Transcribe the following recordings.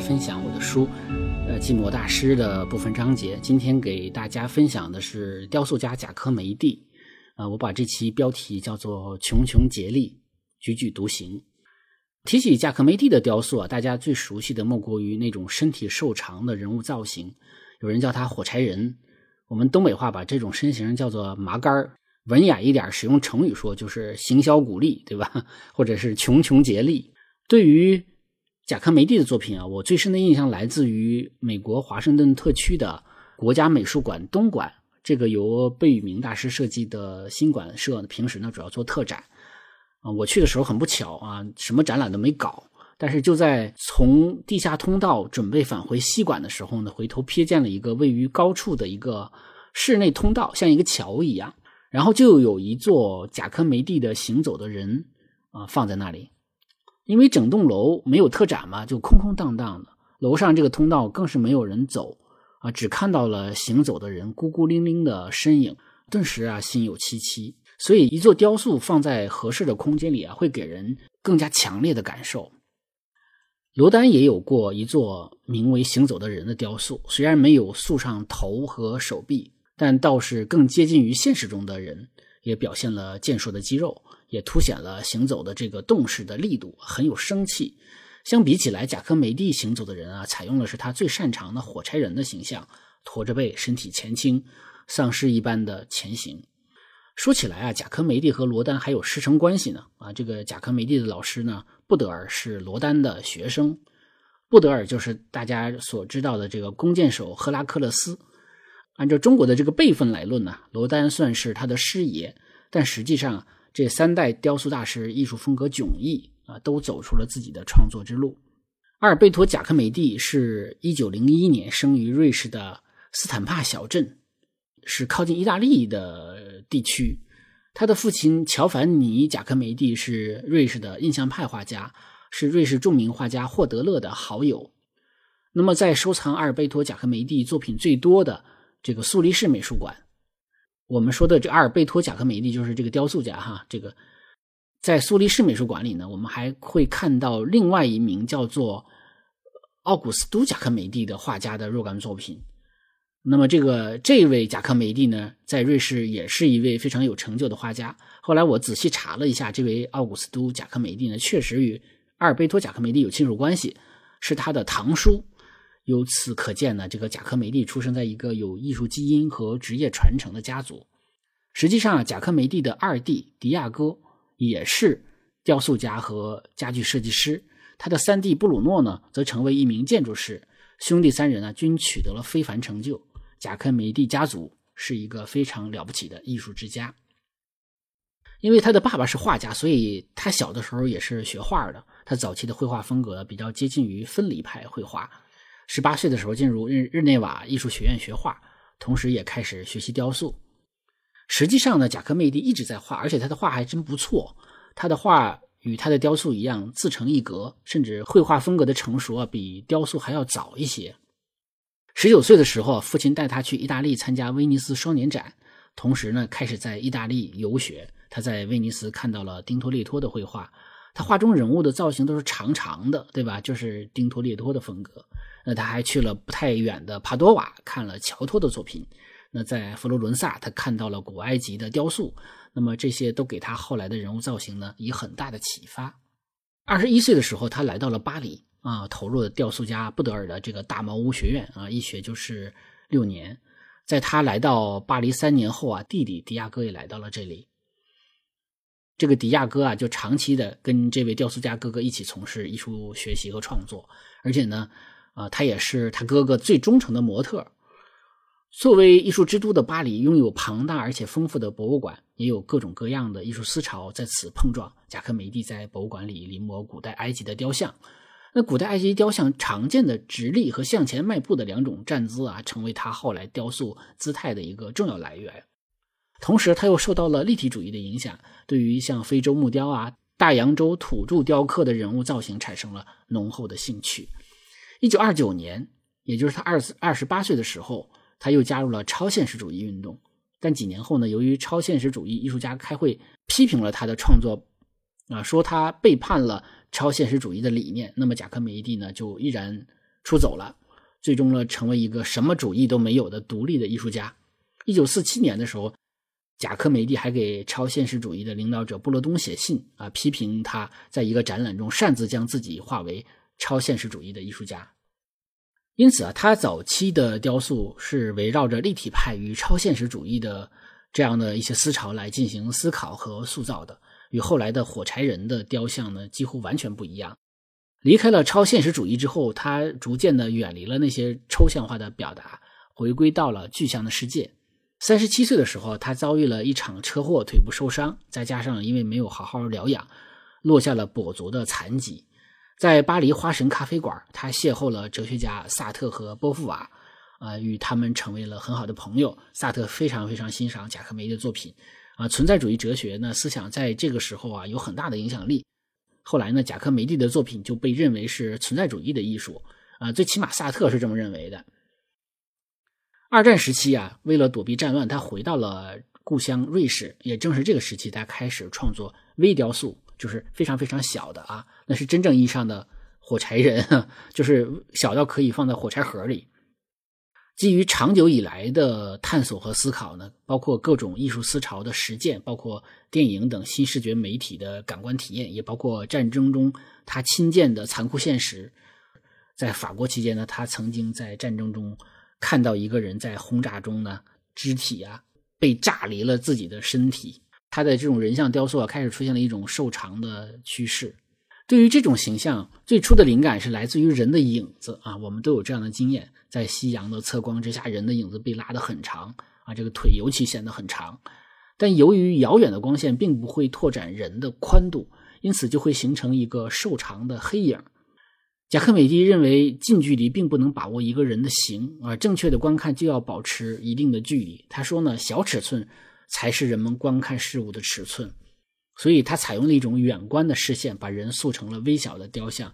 分享我的书，呃，寂寞大师的部分章节。今天给大家分享的是雕塑家贾科梅蒂，啊，我把这期标题叫做“穷穷竭力，踽踽独行”。提起贾科梅蒂的雕塑啊，大家最熟悉的莫过于那种身体瘦长的人物造型，有人叫他火柴人，我们东北话把这种身形叫做麻杆儿。文雅一点，使用成语说就是行销鼓励，对吧？或者是穷穷竭力。对于贾科梅蒂的作品啊，我最深的印象来自于美国华盛顿特区的国家美术馆东馆，这个由贝聿铭大师设计的新馆舍，平时呢主要做特展。啊，我去的时候很不巧啊，什么展览都没搞。但是就在从地下通道准备返回西馆的时候呢，回头瞥见了一个位于高处的一个室内通道，像一个桥一样。然后就有一座贾科梅蒂的行走的人啊放在那里，因为整栋楼没有特展嘛，就空空荡荡的。楼上这个通道更是没有人走啊，只看到了行走的人孤孤零零的身影，顿时啊心有戚戚。所以一座雕塑放在合适的空间里啊，会给人更加强烈的感受。罗丹也有过一座名为《行走的人》的雕塑，虽然没有塑上头和手臂。但倒是更接近于现实中的人，也表现了健硕的肌肉，也凸显了行走的这个动势的力度，很有生气。相比起来，贾科梅蒂行走的人啊，采用的是他最擅长的火柴人的形象，驼着背，身体前倾，丧尸一般的前行。说起来啊，贾科梅蒂和罗丹还有师承关系呢。啊，这个贾科梅蒂的老师呢，布德尔是罗丹的学生，布德尔就是大家所知道的这个弓箭手赫拉克勒斯。按照中国的这个辈分来论呢，罗丹算是他的师爷，但实际上这三代雕塑大师艺术风格迥异啊，都走出了自己的创作之路。阿尔贝托·贾科梅蒂是一九零一年生于瑞士的斯坦帕小镇，是靠近意大利的地区。他的父亲乔凡尼·贾科梅蒂是瑞士的印象派画家，是瑞士著名画家霍德勒的好友。那么，在收藏阿尔贝托·贾科梅蒂作品最多的。这个苏黎世美术馆，我们说的这阿尔贝托·贾科梅蒂就是这个雕塑家哈。这个在苏黎世美术馆里呢，我们还会看到另外一名叫做奥古斯都·贾科梅蒂的画家的若干作品。那么这个这位贾科梅蒂呢，在瑞士也是一位非常有成就的画家。后来我仔细查了一下，这位奥古斯都·贾科梅蒂呢，确实与阿尔贝托·贾科梅蒂有亲属关系，是他的堂叔。由此可见呢，这个贾科梅蒂出生在一个有艺术基因和职业传承的家族。实际上，贾科梅蒂的二弟迪亚哥也是雕塑家和家具设计师，他的三弟布鲁诺呢，则成为一名建筑师。兄弟三人呢，均取得了非凡成就。贾科梅蒂家族是一个非常了不起的艺术之家。因为他的爸爸是画家，所以他小的时候也是学画的。他早期的绘画风格比较接近于分离派绘画。十八岁的时候进入日日内瓦艺术学院学画，同时也开始学习雕塑。实际上呢，贾科梅蒂一直在画，而且他的画还真不错。他的画与他的雕塑一样自成一格，甚至绘画风格的成熟啊，比雕塑还要早一些。十九岁的时候，父亲带他去意大利参加威尼斯双年展，同时呢，开始在意大利游学。他在威尼斯看到了丁托列托的绘画，他画中人物的造型都是长长的，对吧？就是丁托列托的风格。那他还去了不太远的帕多瓦，看了乔托的作品。那在佛罗伦萨，他看到了古埃及的雕塑。那么这些都给他后来的人物造型呢，以很大的启发。二十一岁的时候，他来到了巴黎啊，投入了雕塑家布德尔的这个大茅屋学院啊，一学就是六年。在他来到巴黎三年后啊，弟弟迪亚哥也来到了这里。这个迪亚哥啊，就长期的跟这位雕塑家哥哥一起从事艺术学习和创作，而且呢。啊，他也是他哥哥最忠诚的模特。作为艺术之都的巴黎，拥有庞大而且丰富的博物馆，也有各种各样的艺术思潮在此碰撞。贾科梅蒂在博物馆里临摹古代埃及的雕像，那古代埃及雕像常见的直立和向前迈步的两种站姿啊，成为他后来雕塑姿态的一个重要来源。同时，他又受到了立体主义的影响，对于像非洲木雕啊、大洋洲土著雕刻的人物造型产生了浓厚的兴趣。一九二九年，也就是他二十二十八岁的时候，他又加入了超现实主义运动。但几年后呢，由于超现实主义艺术家开会批评了他的创作，啊，说他背叛了超现实主义的理念，那么贾科梅伊蒂呢就毅然出走了，最终呢成为一个什么主义都没有的独立的艺术家。一九四七年的时候，贾科梅蒂还给超现实主义的领导者布罗东写信啊，批评他在一个展览中擅自将自己化为超现实主义的艺术家。因此啊，他早期的雕塑是围绕着立体派与超现实主义的这样的一些思潮来进行思考和塑造的，与后来的火柴人的雕像呢几乎完全不一样。离开了超现实主义之后，他逐渐的远离了那些抽象化的表达，回归到了具象的世界。三十七岁的时候，他遭遇了一场车祸，腿部受伤，再加上因为没有好好疗养，落下了跛足的残疾。在巴黎花神咖啡馆，他邂逅了哲学家萨特和波伏娃，啊，与他们成为了很好的朋友。萨特非常非常欣赏贾科梅的作品，啊，存在主义哲学呢思想在这个时候啊有很大的影响力。后来呢，贾科梅蒂的作品就被认为是存在主义的艺术，啊，最起码萨特是这么认为的。二战时期啊，为了躲避战乱，他回到了故乡瑞士。也正是这个时期，他开始创作微雕塑。就是非常非常小的啊，那是真正意义上的火柴人，就是小到可以放在火柴盒里。基于长久以来的探索和思考呢，包括各种艺术思潮的实践，包括电影等新视觉媒体的感官体验，也包括战争中他亲见的残酷现实。在法国期间呢，他曾经在战争中看到一个人在轰炸中呢，肢体啊被炸离了自己的身体。他的这种人像雕塑啊，开始出现了一种瘦长的趋势。对于这种形象，最初的灵感是来自于人的影子啊，我们都有这样的经验：在夕阳的侧光之下，人的影子被拉得很长啊，这个腿尤其显得很长。但由于遥远的光线并不会拓展人的宽度，因此就会形成一个瘦长的黑影。贾克美蒂认为，近距离并不能把握一个人的形，而正确的观看就要保持一定的距离。他说呢，小尺寸。才是人们观看事物的尺寸，所以他采用了一种远观的视线，把人塑成了微小的雕像。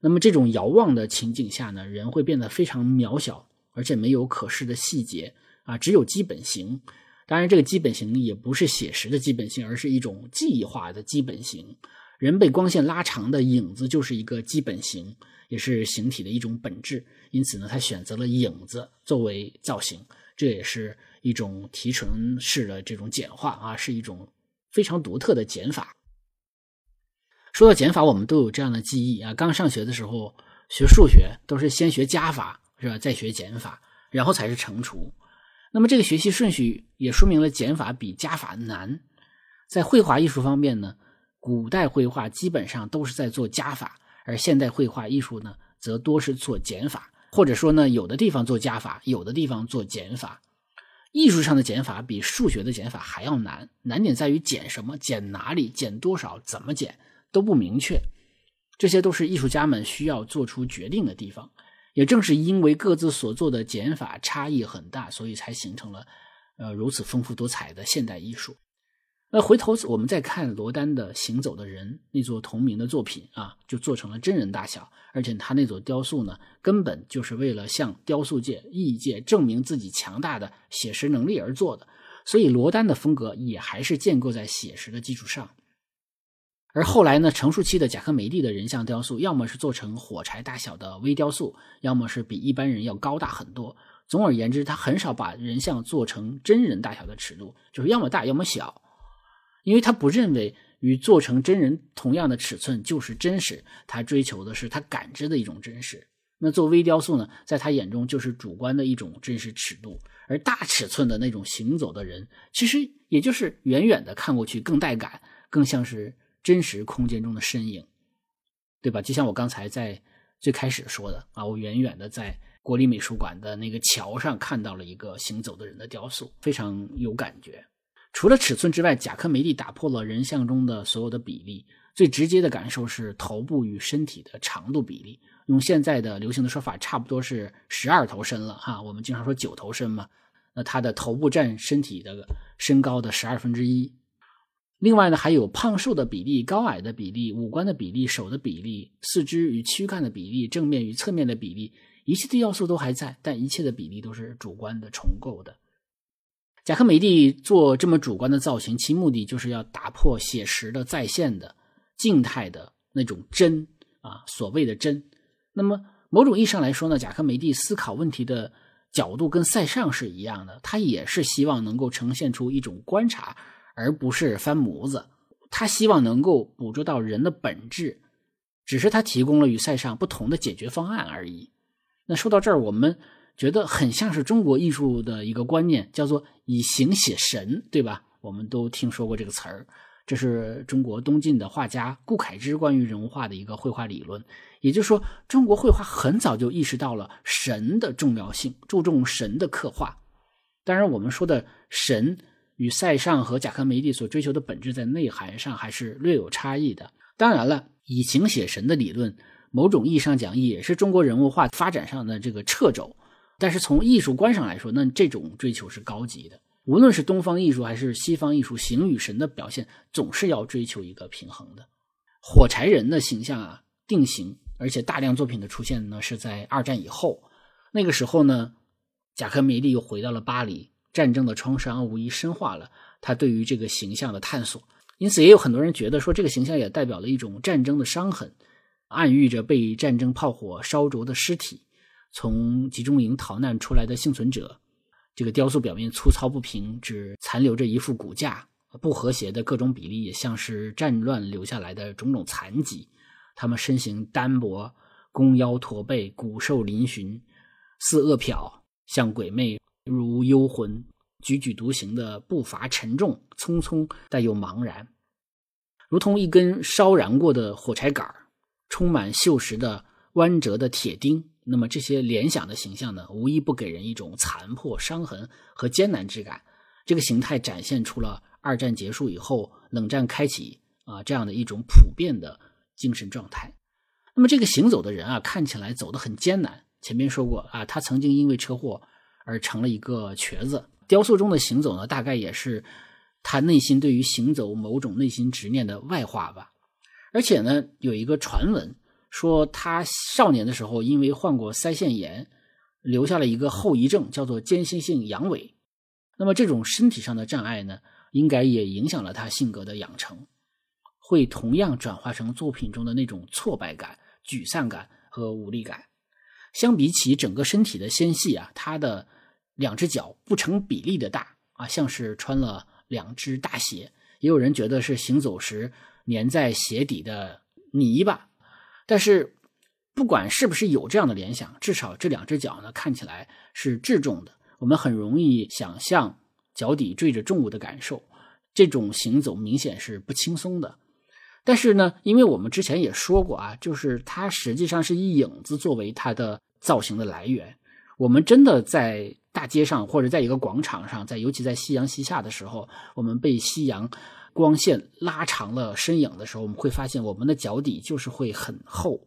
那么这种遥望的情景下呢，人会变得非常渺小，而且没有可视的细节啊，只有基本形。当然，这个基本形也不是写实的基本形，而是一种记忆化的基本形。人被光线拉长的影子就是一个基本形，也是形体的一种本质。因此呢，他选择了影子作为造型，这也是。一种提纯式的这种简化啊，是一种非常独特的减法。说到减法，我们都有这样的记忆啊，刚上学的时候学数学都是先学加法是吧，再学减法，然后才是乘除。那么这个学习顺序也说明了减法比加法难。在绘画艺术方面呢，古代绘画基本上都是在做加法，而现代绘画艺术呢，则多是做减法，或者说呢，有的地方做加法，有的地方做减法。艺术上的减法比数学的减法还要难，难点在于减什么、减哪里、减多少、怎么减都不明确，这些都是艺术家们需要做出决定的地方。也正是因为各自所做的减法差异很大，所以才形成了呃如此丰富多彩的现代艺术。那回头我们再看罗丹的《行走的人》那座同名的作品啊，就做成了真人大小，而且他那座雕塑呢，根本就是为了向雕塑界、艺界证明自己强大的写实能力而做的。所以罗丹的风格也还是建构在写实的基础上。而后来呢，成熟期的贾科梅蒂的人像雕塑，要么是做成火柴大小的微雕塑，要么是比一般人要高大很多。总而言之，他很少把人像做成真人大小的尺度，就是要么大，要么小。因为他不认为与做成真人同样的尺寸就是真实，他追求的是他感知的一种真实。那做微雕塑呢，在他眼中就是主观的一种真实尺度，而大尺寸的那种行走的人，其实也就是远远的看过去更带感，更像是真实空间中的身影，对吧？就像我刚才在最开始说的啊，我远远的在国立美术馆的那个桥上看到了一个行走的人的雕塑，非常有感觉。除了尺寸之外，贾科梅蒂打破了人像中的所有的比例。最直接的感受是头部与身体的长度比例。用现在的流行的说法，差不多是十二头身了哈。我们经常说九头身嘛，那他的头部占身体的身高的十二分之一。另外呢，还有胖瘦的比例、高矮的比例、五官的比例、手的比例、四肢与躯干的比例、正面与侧面的比例，一切的要素都还在，但一切的比例都是主观的重构的。贾科梅蒂做这么主观的造型，其目的就是要打破写实的、在线的、静态的那种真啊，所谓的真。那么某种意义上来说呢，贾科梅蒂思考问题的角度跟塞尚是一样的，他也是希望能够呈现出一种观察，而不是翻模子。他希望能够捕捉到人的本质，只是他提供了与塞尚不同的解决方案而已。那说到这儿，我们觉得很像是中国艺术的一个观念，叫做以形写神，对吧？我们都听说过这个词儿。这是中国东晋的画家顾恺之关于人物画的一个绘画理论。也就是说，中国绘画很早就意识到了神的重要性，注重神的刻画。当然，我们说的神。与塞尚和贾科梅蒂所追求的本质在内涵上还是略有差异的。当然了，以形写神的理论，某种意义上讲也是中国人物画发展上的这个掣肘。但是从艺术观上来说，那这种追求是高级的。无论是东方艺术还是西方艺术，形与神的表现总是要追求一个平衡的。火柴人的形象啊，定型，而且大量作品的出现呢是在二战以后。那个时候呢，贾科梅蒂又回到了巴黎。战争的创伤无疑深化了他对于这个形象的探索，因此也有很多人觉得说这个形象也代表了一种战争的伤痕，暗喻着被战争炮火烧灼的尸体，从集中营逃难出来的幸存者。这个雕塑表面粗糙不平，只残留着一副骨架，不和谐的各种比例也像是战乱留下来的种种残疾。他们身形单薄，弓腰驼背，骨瘦嶙峋，似饿殍，像鬼魅。如幽魂，踽踽独行的步伐沉重，匆匆但又茫然，如同一根烧燃过的火柴杆充满锈蚀的弯折的铁钉。那么这些联想的形象呢，无一不给人一种残破、伤痕和艰难之感。这个形态展现出了二战结束以后，冷战开启啊这样的一种普遍的精神状态。那么这个行走的人啊，看起来走得很艰难。前面说过啊，他曾经因为车祸。而成了一个瘸子。雕塑中的行走呢，大概也是他内心对于行走某种内心执念的外化吧。而且呢，有一个传闻说，他少年的时候因为患过腮腺炎，留下了一个后遗症，叫做间歇性阳痿。那么这种身体上的障碍呢，应该也影响了他性格的养成，会同样转化成作品中的那种挫败感、沮丧感和无力感。相比起整个身体的纤细啊，他的两只脚不成比例的大啊，像是穿了两只大鞋。也有人觉得是行走时粘在鞋底的泥巴。但是不管是不是有这样的联想，至少这两只脚呢看起来是质重的。我们很容易想象脚底坠着重物的感受。这种行走明显是不轻松的。但是呢，因为我们之前也说过啊，就是它实际上是以影子作为它的造型的来源。我们真的在大街上或者在一个广场上，在尤其在夕阳西下的时候，我们被夕阳光线拉长了身影的时候，我们会发现我们的脚底就是会很厚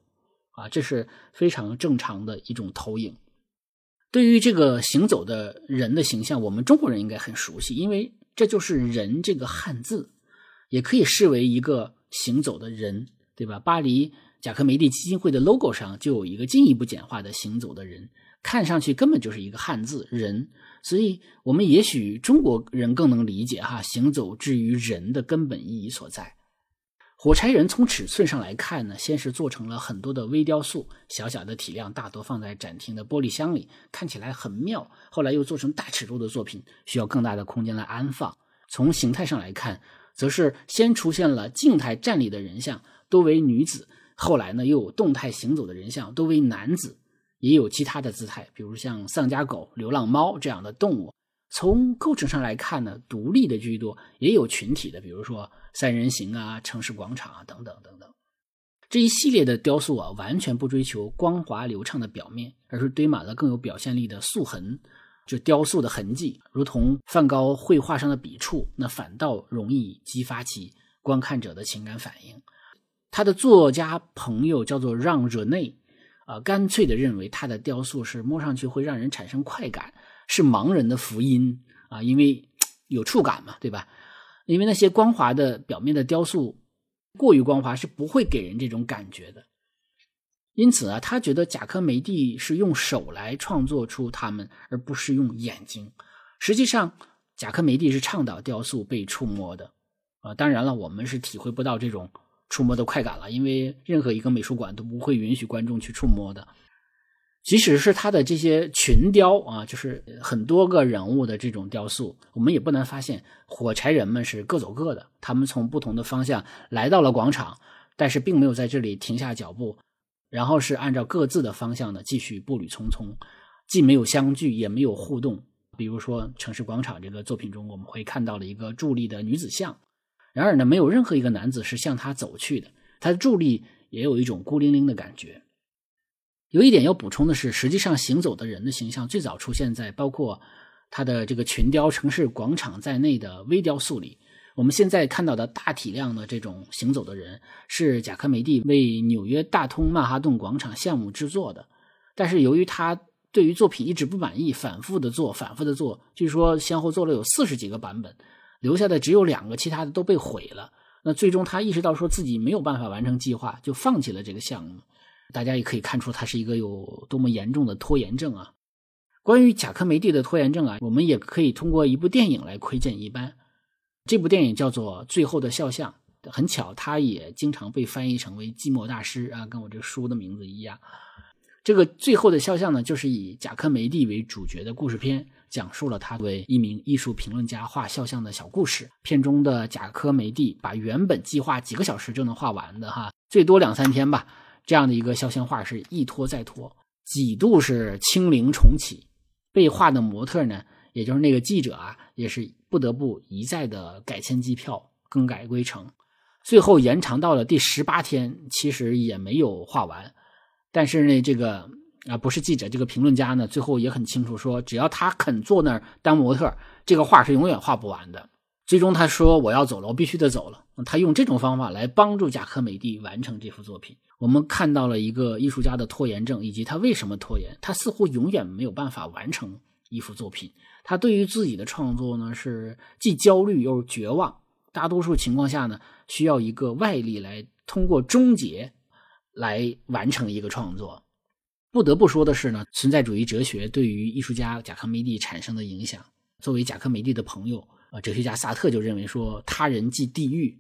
啊，这是非常正常的一种投影。对于这个行走的人的形象，我们中国人应该很熟悉，因为这就是“人”这个汉字，也可以视为一个。行走的人，对吧？巴黎贾科梅蒂基金会的 logo 上就有一个进一步简化的“行走的人”，看上去根本就是一个汉字“人”。所以，我们也许中国人更能理解哈“行走”之于人的根本意义所在。火柴人从尺寸上来看呢，先是做成了很多的微雕塑，小小的体量，大多放在展厅的玻璃箱里，看起来很妙。后来又做成大尺度的作品，需要更大的空间来安放。从形态上来看。则是先出现了静态站立的人像，多为女子；后来呢，又有动态行走的人像，多为男子，也有其他的姿态，比如像丧家狗、流浪猫这样的动物。从构成上来看呢，独立的居多，也有群体的，比如说三人行啊、城市广场啊等等等等。这一系列的雕塑啊，完全不追求光滑流畅的表面，而是堆满了更有表现力的塑痕。就雕塑的痕迹，如同梵高绘画上的笔触，那反倒容易激发起观看者的情感反应。他的作家朋友叫做让热内，啊，干脆的认为他的雕塑是摸上去会让人产生快感，是盲人的福音啊，因为有触感嘛，对吧？因为那些光滑的表面的雕塑，过于光滑是不会给人这种感觉的。因此啊，他觉得贾科梅蒂是用手来创作出他们，而不是用眼睛。实际上，贾科梅蒂是倡导雕塑被触摸的，啊，当然了，我们是体会不到这种触摸的快感了，因为任何一个美术馆都不会允许观众去触摸的。即使是他的这些群雕啊，就是很多个人物的这种雕塑，我们也不难发现，火柴人们是各走各的。他们从不同的方向来到了广场，但是并没有在这里停下脚步，然后是按照各自的方向呢继续步履匆匆，既没有相聚，也没有互动。比如说《城市广场》这个作品中，我们会看到了一个伫立的女子像，然而呢，没有任何一个男子是向他走去的，他的伫立也有一种孤零零的感觉。有一点要补充的是，实际上行走的人的形象最早出现在包括他的这个群雕城市广场在内的微雕塑里。我们现在看到的大体量的这种行走的人，是贾科梅蒂为纽约大通曼哈顿广场项目制作的。但是由于他对于作品一直不满意，反复的做，反复的做，据说先后做了有四十几个版本，留下的只有两个，其他的都被毁了。那最终他意识到说自己没有办法完成计划，就放弃了这个项目。大家也可以看出，他是一个有多么严重的拖延症啊！关于贾科梅蒂的拖延症啊，我们也可以通过一部电影来窥见一斑。这部电影叫做《最后的肖像》，很巧，它也经常被翻译成为《寂寞大师》啊，跟我这书的名字一样。这个《最后的肖像》呢，就是以贾科梅蒂为主角的故事片，讲述了他为一名艺术评论家画肖像的小故事。片中的贾科梅蒂把原本计划几个小时就能画完的哈，最多两三天吧。这样的一个肖像画是一拖再拖，几度是清零重启，被画的模特呢，也就是那个记者啊，也是不得不一再的改签机票、更改规程，最后延长到了第十八天，其实也没有画完。但是呢，这个啊不是记者，这个评论家呢，最后也很清楚说，只要他肯坐那儿当模特，这个画是永远画不完的。最终他说：“我要走了，我必须得走了。”他用这种方法来帮助贾科美蒂完成这幅作品。我们看到了一个艺术家的拖延症，以及他为什么拖延。他似乎永远没有办法完成一幅作品。他对于自己的创作呢，是既焦虑又绝望。大多数情况下呢，需要一个外力来通过终结来完成一个创作。不得不说的是呢，存在主义哲学对于艺术家贾科梅蒂产生的影响。作为贾科梅蒂的朋友。呃哲学家萨特就认为说，他人即地狱，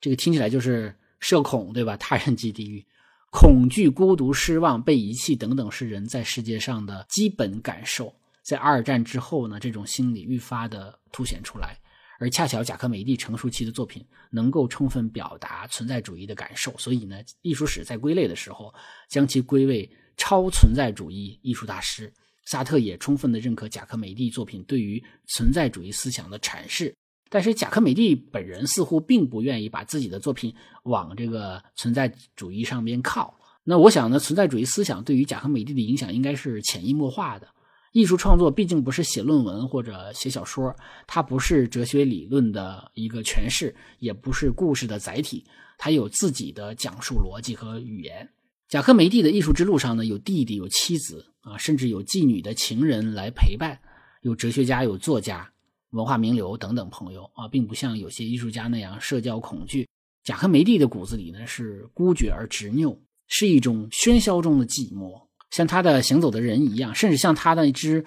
这个听起来就是社恐，对吧？他人即地狱，恐惧、孤独、失望、被遗弃等等，是人在世界上的基本感受。在二战之后呢，这种心理愈发的凸显出来，而恰巧贾科梅蒂成熟期的作品能够充分表达存在主义的感受，所以呢，艺术史在归类的时候，将其归为超存在主义艺术大师。萨特也充分的认可贾科梅蒂作品对于存在主义思想的阐释，但是贾科梅蒂本人似乎并不愿意把自己的作品往这个存在主义上边靠。那我想呢，存在主义思想对于贾科梅蒂的影响应该是潜移默化的。艺术创作毕竟不是写论文或者写小说，它不是哲学理论的一个诠释，也不是故事的载体，它有自己的讲述逻辑和语言。贾科梅蒂的艺术之路上呢，有弟弟，有妻子啊，甚至有妓女的情人来陪伴，有哲学家，有作家，文化名流等等朋友啊，并不像有些艺术家那样社交恐惧。贾科梅蒂的骨子里呢是孤绝而执拗，是一种喧嚣中的寂寞，像他的行走的人一样，甚至像他那只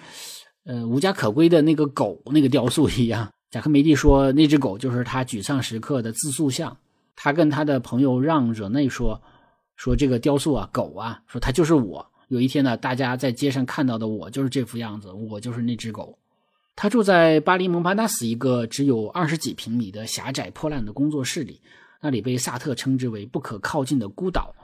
呃无家可归的那个狗那个雕塑一样。贾科梅蒂说，那只狗就是他沮丧时刻的自塑像。他跟他的朋友让惹内说。说这个雕塑啊，狗啊，说它就是我。有一天呢，大家在街上看到的我就是这副样子，我就是那只狗。他住在巴黎蒙巴纳斯一个只有二十几平米的狭窄破烂的工作室里，那里被萨特称之为不可靠近的孤岛。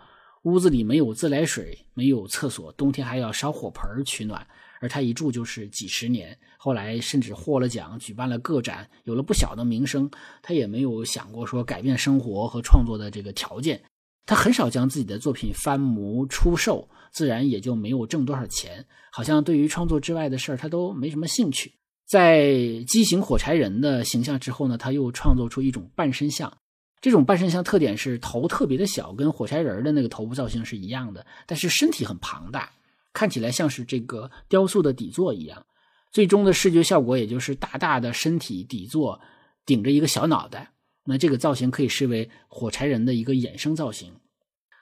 屋子里没有自来水，没有厕所，冬天还要烧火盆取暖。而他一住就是几十年，后来甚至获了奖，举办了个展，有了不小的名声。他也没有想过说改变生活和创作的这个条件。他很少将自己的作品翻模出售，自然也就没有挣多少钱。好像对于创作之外的事儿，他都没什么兴趣。在畸形火柴人的形象之后呢，他又创作出一种半身像。这种半身像特点是头特别的小，跟火柴人的那个头部造型是一样的，但是身体很庞大，看起来像是这个雕塑的底座一样。最终的视觉效果也就是大大的身体底座顶着一个小脑袋。那这个造型可以视为火柴人的一个衍生造型，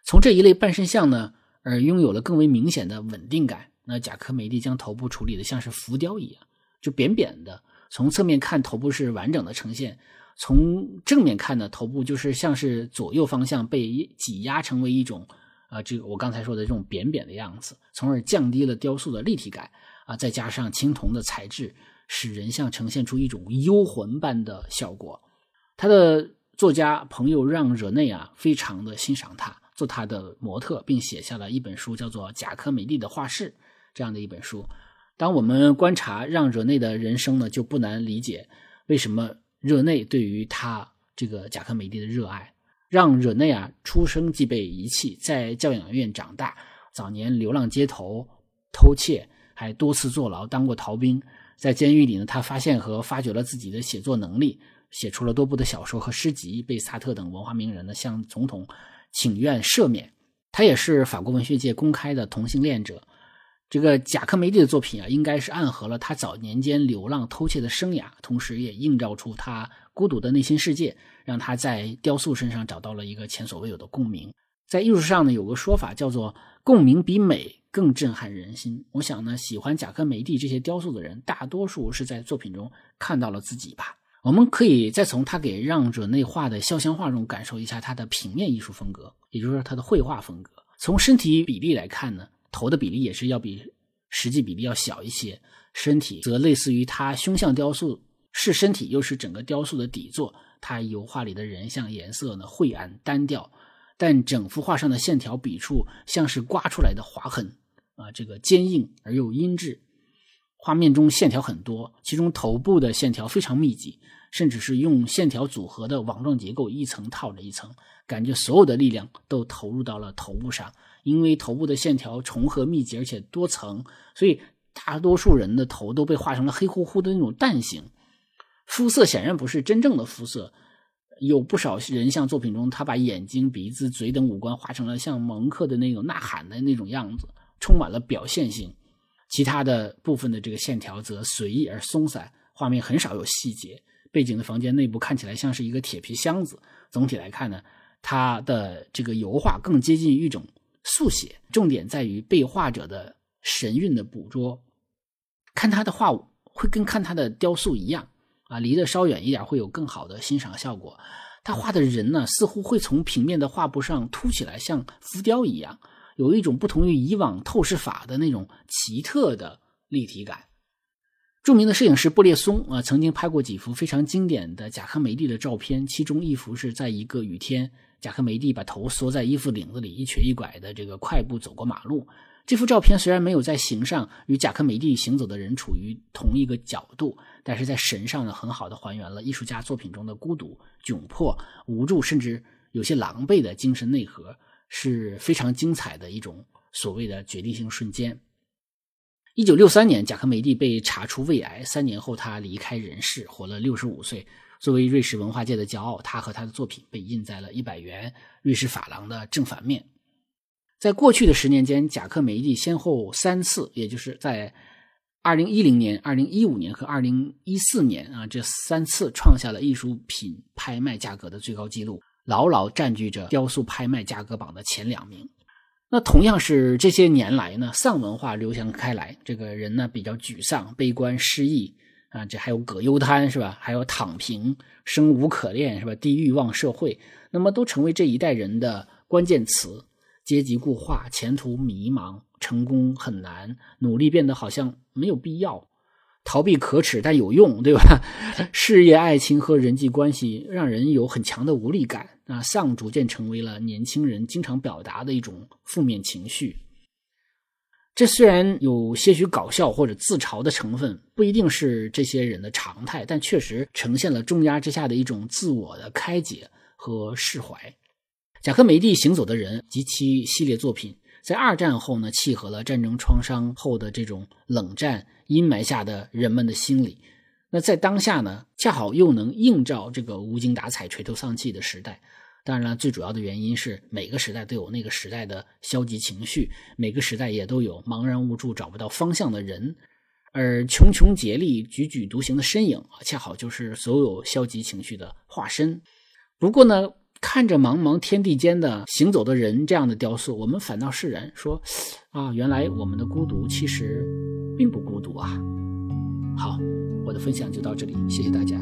从这一类半身像呢，而拥有了更为明显的稳定感。那贾科梅蒂将头部处理的像是浮雕一样，就扁扁的，从侧面看头部是完整的呈现，从正面看呢，头部就是像是左右方向被挤压成为一种，啊，这个我刚才说的这种扁扁的样子，从而降低了雕塑的立体感啊。再加上青铜的材质，使人像呈现出一种幽魂般的效果。他的作家朋友让·惹内啊，非常的欣赏他，做他的模特，并写下了一本书，叫做《贾科美蒂的画室》这样的一本书。当我们观察让·惹内的人生呢，就不难理解为什么。热内对于他这个贾科梅蒂的热爱，让热内啊出生即被遗弃，在教养院长大，早年流浪街头偷窃，还多次坐牢当过逃兵。在监狱里呢，他发现和发掘了自己的写作能力，写出了多部的小说和诗集，被萨特等文化名人呢向总统请愿赦免。他也是法国文学界公开的同性恋者。这个贾科梅蒂的作品啊，应该是暗合了他早年间流浪偷窃的生涯，同时也映照出他孤独的内心世界，让他在雕塑身上找到了一个前所未有的共鸣。在艺术上呢，有个说法叫做“共鸣比美更震撼人心”。我想呢，喜欢贾科梅蒂这些雕塑的人，大多数是在作品中看到了自己吧。我们可以再从他给让者内画的肖像画中感受一下他的平面艺术风格，也就是说他的绘画风格。从身体比例来看呢。头的比例也是要比实际比例要小一些，身体则类似于他胸像雕塑，是身体又是整个雕塑的底座。他油画里的人像颜色呢晦暗单调，但整幅画上的线条笔触像是刮出来的划痕啊，这个坚硬而又阴质。画面中线条很多，其中头部的线条非常密集，甚至是用线条组合的网状结构，一层套着一层，感觉所有的力量都投入到了头部上。因为头部的线条重合密集，而且多层，所以大多数人的头都被画成了黑乎乎的那种蛋形。肤色显然不是真正的肤色，有不少人像作品中，他把眼睛、鼻子、嘴等五官画成了像蒙克的那种呐喊的那种样子，充满了表现性。其他的部分的这个线条则随意而松散，画面很少有细节。背景的房间内部看起来像是一个铁皮箱子。总体来看呢，他的这个油画更接近一种。速写重点在于被画者的神韵的捕捉，看他的画会跟看他的雕塑一样啊，离得稍远一点会有更好的欣赏效果。他画的人呢，似乎会从平面的画布上凸起来，像浮雕一样，有一种不同于以往透视法的那种奇特的立体感。著名的摄影师布列松啊，曾经拍过几幅非常经典的贾科梅蒂的照片，其中一幅是在一个雨天。贾科梅蒂把头缩在衣服领子里，一瘸一拐的这个快步走过马路。这幅照片虽然没有在形上与贾科梅蒂行走的人处于同一个角度，但是在神上呢，很好的还原了艺术家作品中的孤独、窘迫、无助，甚至有些狼狈的精神内核，是非常精彩的一种所谓的决定性瞬间。一九六三年，贾科梅蒂被查出胃癌，三年后他离开人世，活了六十五岁。作为瑞士文化界的骄傲，他和他的作品被印在了一百元瑞士法郎的正反面。在过去的十年间，贾克梅蒂先后三次，也就是在二零一零年、二零一五年和二零一四年啊，这三次创下了艺术品拍卖价格的最高纪录，牢牢占据着雕塑拍卖价格榜的前两名。那同样是这些年来呢，丧文化流行开来，这个人呢比较沮丧、悲观、失意。啊，这还有葛优瘫是吧？还有躺平、生无可恋是吧？低欲望社会，那么都成为这一代人的关键词。阶级固化、前途迷茫、成功很难、努力变得好像没有必要、逃避可耻但有用，对吧？事业、爱情和人际关系让人有很强的无力感。那，丧逐渐成为了年轻人经常表达的一种负面情绪。这虽然有些许搞笑或者自嘲的成分，不一定是这些人的常态，但确实呈现了重压之下的一种自我的开解和释怀。贾科梅蒂行走的人及其系列作品，在二战后呢，契合了战争创伤后的这种冷战阴霾下的人们的心理。那在当下呢，恰好又能映照这个无精打采、垂头丧气的时代。当然了，最主要的原因是每个时代都有那个时代的消极情绪，每个时代也都有茫然无助、找不到方向的人，而穷穷竭力、踽踽独行的身影，恰好就是所有消极情绪的化身。不过呢，看着茫茫天地间的行走的人这样的雕塑，我们反倒释然，说啊，原来我们的孤独其实并不孤独啊。好，我的分享就到这里，谢谢大家。